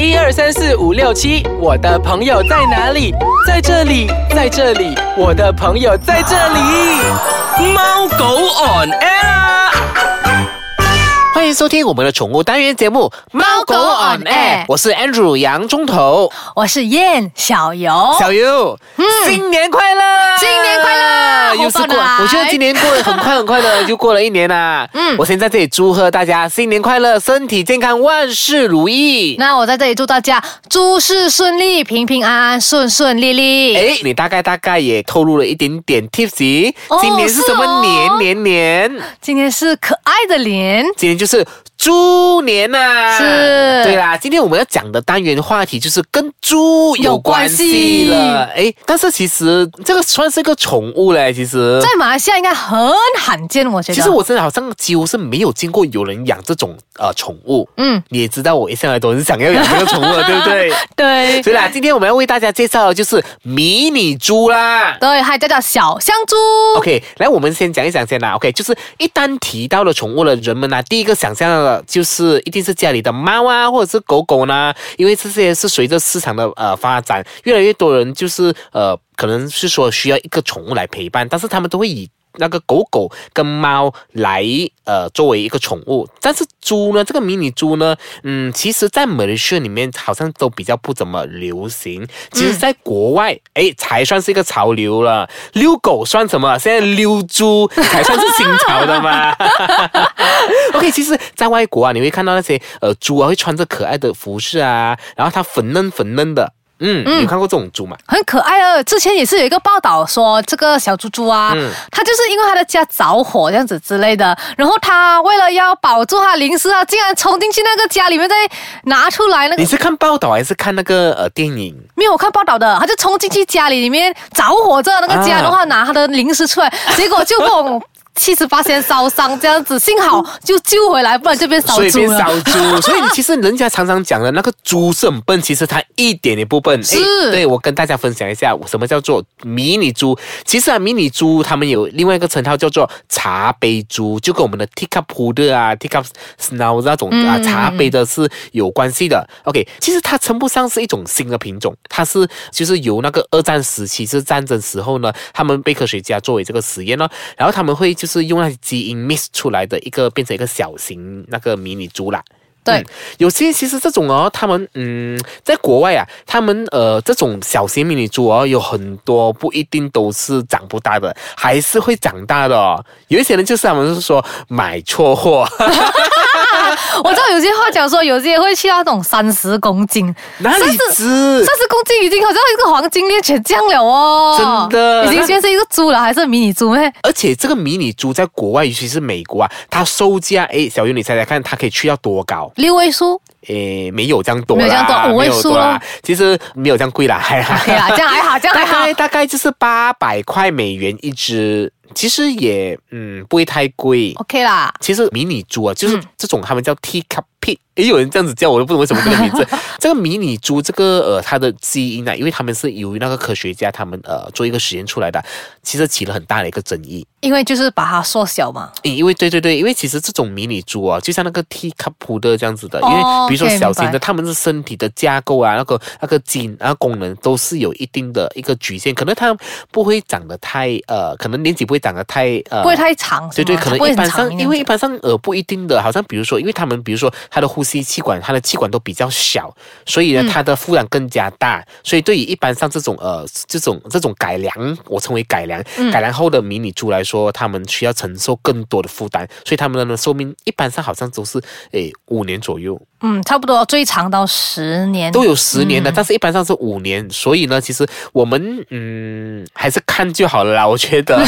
一二三四五六七，我的朋友在哪里？在这里，在这里，我的朋友在这里。猫狗 on air 啊。欢迎收听我们的宠物单元节目《猫狗 on air》，我是 Andrew 杨中头，我是燕小游，小游，新年快乐！新年又是过，我觉得今年过得很快很快的，就过了一年啦。嗯，我先在这里祝贺大家新年快乐，身体健康，万事如意。那我在这里祝大家诸事顺利，平平安安，顺顺利利。哎，你大概大概也透露了一点点 tips，哦今年是什么年年年？今年是可爱的年，今年就是猪年呐、是对啦。今天我们要讲的单元话题就是跟猪有关系了。哎，但是其实这个算是一个宠物嘞，其实。在马来西亚应该很罕见，我觉得。其实我真的好像几乎是没有见过有人养这种呃宠物。嗯，你也知道我一向来都是想要养这个宠物的，对不对？对所以啦，今天我们要为大家介绍的就是迷你猪啦。对，还有叫叫小香猪。OK，来，我们先讲一讲先啦。OK，就是一旦提到了宠物的人们呢、第一个想象的就是一定是家里的猫啊，或者是狗狗呢，因为这些是随着市场的呃发展，越来越多人就是呃，可能是说需要一个宠物来陪伴，但是他们都会以那个狗狗跟猫来呃作为一个宠物，但是猪呢，这个迷你猪呢，嗯，其实在马来西亚里面好像都比较不怎么流行。其实，在国外，哎、才算是一个潮流了。遛狗算什么？现在遛猪才算是新潮的嘛。OK，其实，在外国啊，你会看到那些呃猪啊，会穿着可爱的服饰啊，然后它粉嫩粉嫩的。嗯，你有看过这种猪吗？很可爱哦，之前也是有一个报道说，这个小猪猪啊，嗯它就是因为它的家着火这样子之类的，然后它为了要保住他的零食啊，竟然冲进去那个家里面再拿出来那个你是看报道还是看那个呃电影？没有我看报道的，它就冲进去家里里面着火着那个家，啊然后拿它的零食出来，结果就跟我七十八先烧伤这样子，幸好就救回来，不然就变烧所以变猪了。烧猪，所以其实人家常常讲的那个猪是很笨，其实它一点也不笨。是诶对我跟大家分享一下，什么叫做迷你猪？其实啊，迷你猪他们有另外一个称号叫做茶杯猪，就跟我们的 teacup puder 啊、teacup snow 那种啊嗯茶杯的是有关系的。OK，其实它称不上是一种新的品种，它是就是由那个二战时期是战争时候呢，他们被科学家作为这个实验呢，然后他们会就是用那些基因 mix 出来的一个变成一个小型那个迷你猪啦。对嗯有些其实这种哦，他们嗯，在国外啊，他们呃这种小型迷你猪哦，有很多不一定都是长不大的，还是会长大的哦。有一些人就是他们是说买错货，我知道有些话讲说，有些会去到那种三十公斤，哪里知？三十公斤已经好像一个黄金猎犬这样了哦，真的已经变成一个猪了，还是迷你猪咩？而且这个迷你猪在国外，尤其是美国啊，它售价，诶，小鱼你猜猜看，它可以去到多高？六位数诶，没有这样多啦，没有这样多五位数啦其实没有这样贵啦，还还，OK 啦，这样还好，这样大还好概。大概就是八百块美元一只，其实也嗯不会太贵。OK 啦，其实迷你猪啊，就是嗯这种他们叫 teacup pig，也有人这样子叫，我都不懂为什么这个名字。这个迷你猪这个呃它的基因啊，因为他们是由于那个科学家他们呃做一个实验出来的，其实起了很大的一个争议。因为就是把它缩小嘛。诶因为对对对，因为其实这种迷你猪啊，就像那个 teacup 的这样子的，因为哦比如说小型的，它们的身体的架构啊，那个那个基因啊功能都是有一定的一个局限，可能它不会长得太呃，可能年纪不会长得太呃，不会太长，对对，可能一般上，因为一般上呃不一定的，好像比如说，因为他们比如说他的呼吸气管，它的气管都比较小，所以呢，嗯。它的负担更加大，所以对于一般上这种呃这种这种改良，我称为改良、嗯。改良后的迷你猪来说，他们需要承受更多的负担，所以他们的寿命一般上好像都是诶五年左右。嗯，差不多最长到十年。都有十年的，但是一般上是五年，所以呢，其实我们嗯还是看就好了啦。我觉得，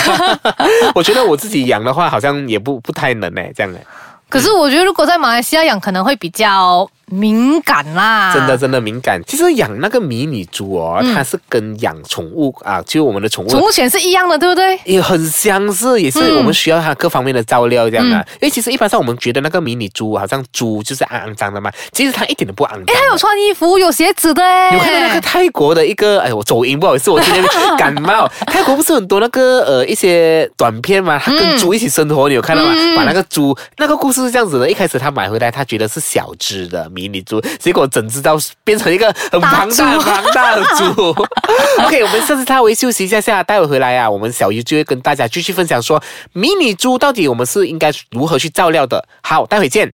我觉得我自己养的话，好像也不不太能哎，这样哎，可是我觉得如果在马来西亚养，可能会比较敏感啦。真的真的敏感。其实养那个迷你猪哦，嗯它是跟养宠物啊，就我们的宠物宠物犬是一样的，对不对？也很相似，也是嗯我们需要它各方面的照料这样啊。嗯因为其实一般上我们觉得那个迷你猪好像猪就是肮肮脏的嘛，其实它一点都不肮脏。哎，它有穿衣服，有鞋子的哎。有看到那个泰国的一个，哎，我走音，不好意思，我今天 感冒。泰国不是很多那个呃一些短片嘛，它跟猪一起生活，你有看到吗？嗯把那个猪那个故事是这样子的，一开始他买回来，他觉得是小只的，迷你猪，结果整只到变成一个很庞大、庞大的猪。OK，我们设置它为休息一下下，待会回来啊，我们小鱼就会跟大家继续分享说，迷你猪到底我们是应该如何去照料的。好，待会见。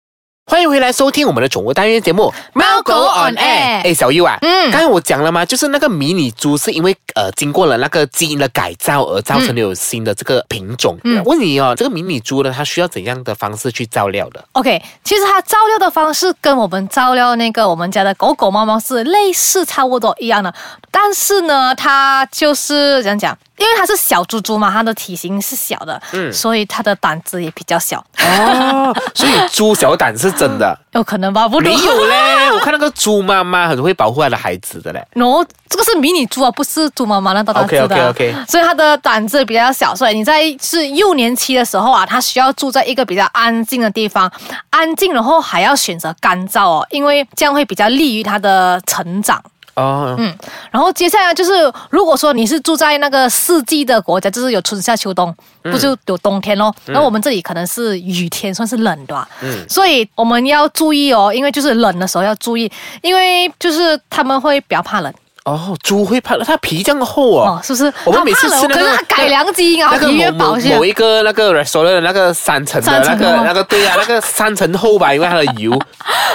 欢迎回来收听我们的宠物单元节目《猫狗 on air 哎，小优啊，嗯刚才我讲了吗？就是那个迷你猪是因为呃经过了那个基因的改造而造成的有新的这个品种。嗯问你哦，这个迷你猪呢，它需要怎样的方式去照料的？OK，其实它照料的方式跟我们照料那个我们家的狗狗、猫猫是类似，差不多一样的。但是呢，它就是怎样讲？因为它是小猪猪嘛，它的体型是小的，嗯所以它的胆子也比较小，哦，猪小胆是真的。有 可能吧？不没有嘞，我看那个猪妈妈很会保护她的孩子的嘞。然后这个是迷你猪啊，不是猪妈妈那大大只的。OK，OK，OK 所以它的胆子比较小，所以你在是幼年期的时候啊，它需要住在一个比较安静的地方，安静，然后还要选择干燥哦，因为这样会比较利于它的成长。哦，嗯，然后接下来就是，如果说你是住在那个四季的国家，就是有春夏秋冬，不就有冬天咯？那、我们这里可能是雨天，算是冷的吧。嗯所以我们要注意哦，因为就是冷的时候要注意，因为就是他们会比较怕冷哦，猪会怕，它皮这样厚哦。哦，是不是？我们每次吃那个可是它改良基因啊，那个皮越某某保鲜某。一个那个 restaurant 的那个三层的那个的那个对啊，那个三层厚吧，因为它的油。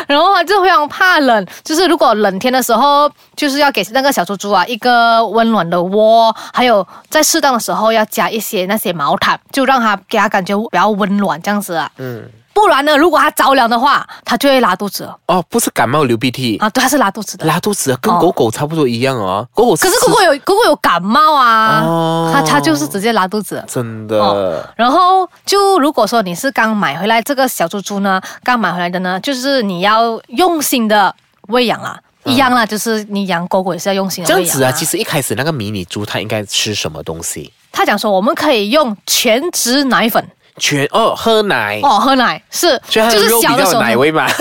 然后它就非常怕冷，就是如果冷天的时候，就是要给那个小猪猪啊一个温暖的窝，还有在适当的时候要加一些那些毛毯，就让它给它感觉比较温暖这样子啊。嗯，不然呢，如果它着凉的话，它就会拉肚子哦，不是感冒流鼻涕，啊。对，它是拉肚子的。拉肚子，跟哦狗狗差不多一样哦。狗狗可是狗狗有狗狗有感冒啊，哦它它就是直接拉肚子。真的。哦然后就如果说你是刚买回来这个小猪猪呢，刚买回来的呢，就是你要用心的喂养啦，一样啦，就是你养狗狗也是要用心这样子啊，其实一开始那个迷你猪它应该吃什么东西？他讲说我们可以用全脂奶粉全哦，喝奶，哦，喝奶是所以它的就是肉比较有小的时候奶味嘛。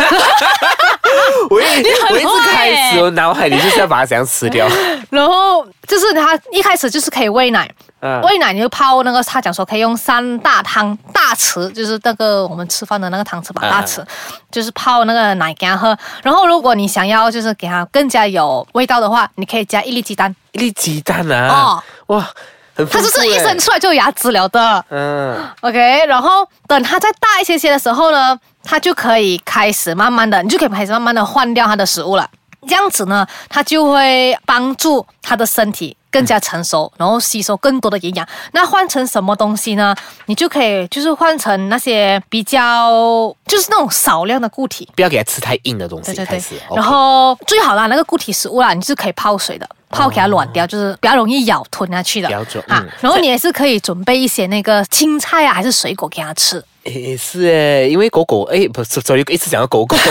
我一我一直开始我脑海里就是要把它怎样吃掉。然后就是他一开始就是可以喂奶，嗯喂奶你就泡那个，他讲说可以用三大汤大匙，就是那个我们吃饭的那个汤匙吧，嗯大匙，就是泡那个奶给他喝。然后如果你想要就是给他更加有味道的话，你可以加一粒鸡蛋，一粒鸡蛋啊！哦哇，很它就是一生出来就有牙齿了的。嗯，OK，然后等它再大一些些的时候呢，它就可以开始慢慢的，你就可以开始慢慢的换掉它的食物了。这样子呢，它就会帮助它的身体更加成熟，然后吸收更多的营养。那换成什么东西呢？你就可以就是换成那些比较就是那种少量的固体。不要给它吃太硬的东西。对对对然后最好啦，那个固体食物啦，你是可以泡水的，泡给它软掉，就是比较容易咬吞下去的标准啊嗯。然后你也是可以准备一些那个青菜啊，还是水果给它吃。诶，是诶，因为狗狗，诶，不是，sorry，一直讲到狗狗。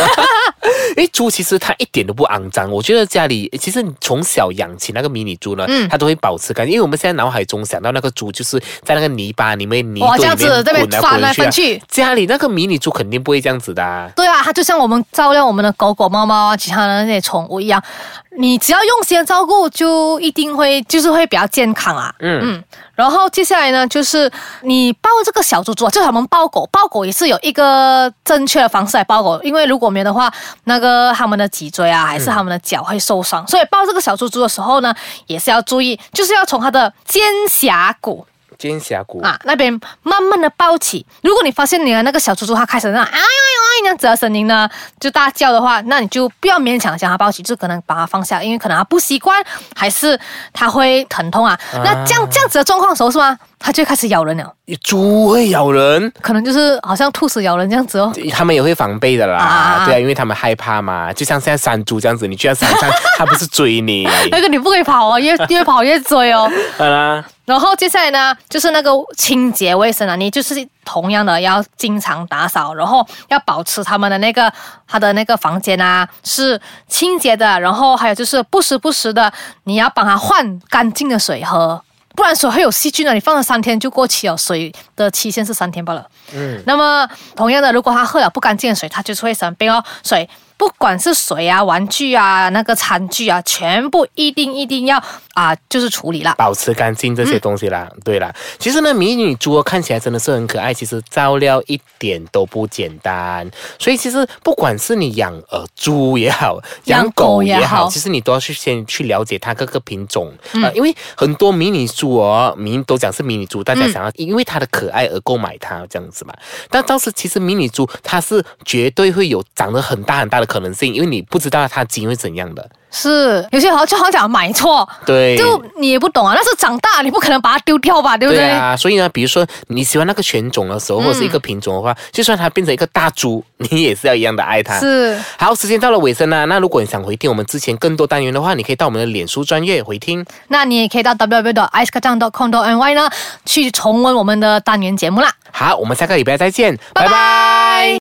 诶，猪其实它一点都不肮脏，我觉得家里其实你从小养起那个迷你猪呢，嗯它都会保持干净。因为我们现在脑海中想到那个猪，就是在那个泥巴里面、泥哇堆里这样子这边面滚来翻来滚去啊翻去家里那个迷你猪肯定不会这样子的、啊。对啊，它就像我们照料我们的狗狗、猫猫啊，其他的那些宠物一样，你只要用心照顾，就一定会就是会比较健康啊。嗯嗯，然后接下来呢，就是你抱这个小猪猪啊，就我们抱狗，抱狗也是有一个正确的方式来抱狗，因为如果没有的话，那个他们的脊椎啊，还是他们的脚会受伤，所以抱这个小猪猪的时候呢，也是要注意，就是要从它的肩胛骨。尖峡谷啊，那边慢慢的抱起。如果你发现你的那个小猪猪它开始那种哎呦哎呦那样子的声音呢，就大叫的话，那你就不要勉强将它抱起，就可能把它放下，因为可能它不习惯，还是它会疼痛啊。那这样这样子的状况的时候是吗？它就会开始咬人了，猪会咬人。可能就是好像兔子咬人这样子哦。他们也会防备的啦，啊对啊，因为他们害怕嘛，就像现在山猪这样子，你去到山上，它不是追你，那个你不可以跑哦，越越跑越追哦。好啦，然后接下来呢，就是那个清洁卫生啊，你就是同样的要经常打扫，然后要保持他们的那个他的那个房间啊是清洁的，然后还有就是不时不时的你要帮他换干净的水喝。不然水会有细菌的，你放了三天就过期了，水的期限是三天罢了。嗯，那么同样的，如果他喝了不干净的水，他就是会生病哦。所以不管是水啊、玩具啊、那个餐具啊，全部一定一定要啊，就是处理了。保持干净这些东西啦，对啦。其实呢，迷你猪哦看起来真的是很可爱，其实照料一点都不简单。所以其实不管是你养呃猪也好，养养狗狗也也好，其实你都要去先去了解它各个品种啊、呃因为很多迷你猪哦，迷都讲是迷你猪，大家想要因为它的可爱而购买它这样子嘛。但当时其实迷你猪它是绝对会有长得很大很大的可能性，因为你不知道它基因会怎样的。是有些好就好像讲买错，对，就你也不懂啊。但是长大你不可能把它丢掉吧，对不对？对啊，所以呢，比如说你喜欢那个犬种的时候，或者是一个品种的话，就算它变成一个大猪，你也是要一样的爱它。是好，时间到了尾声啦。那如果你想回听我们之前更多单元的话，你可以到我们的脸书专业回听。那你也可以到 www.icekacang.com.ny 呢去重温我们的单元节目啦。好，我们下个礼拜再见，拜拜拜拜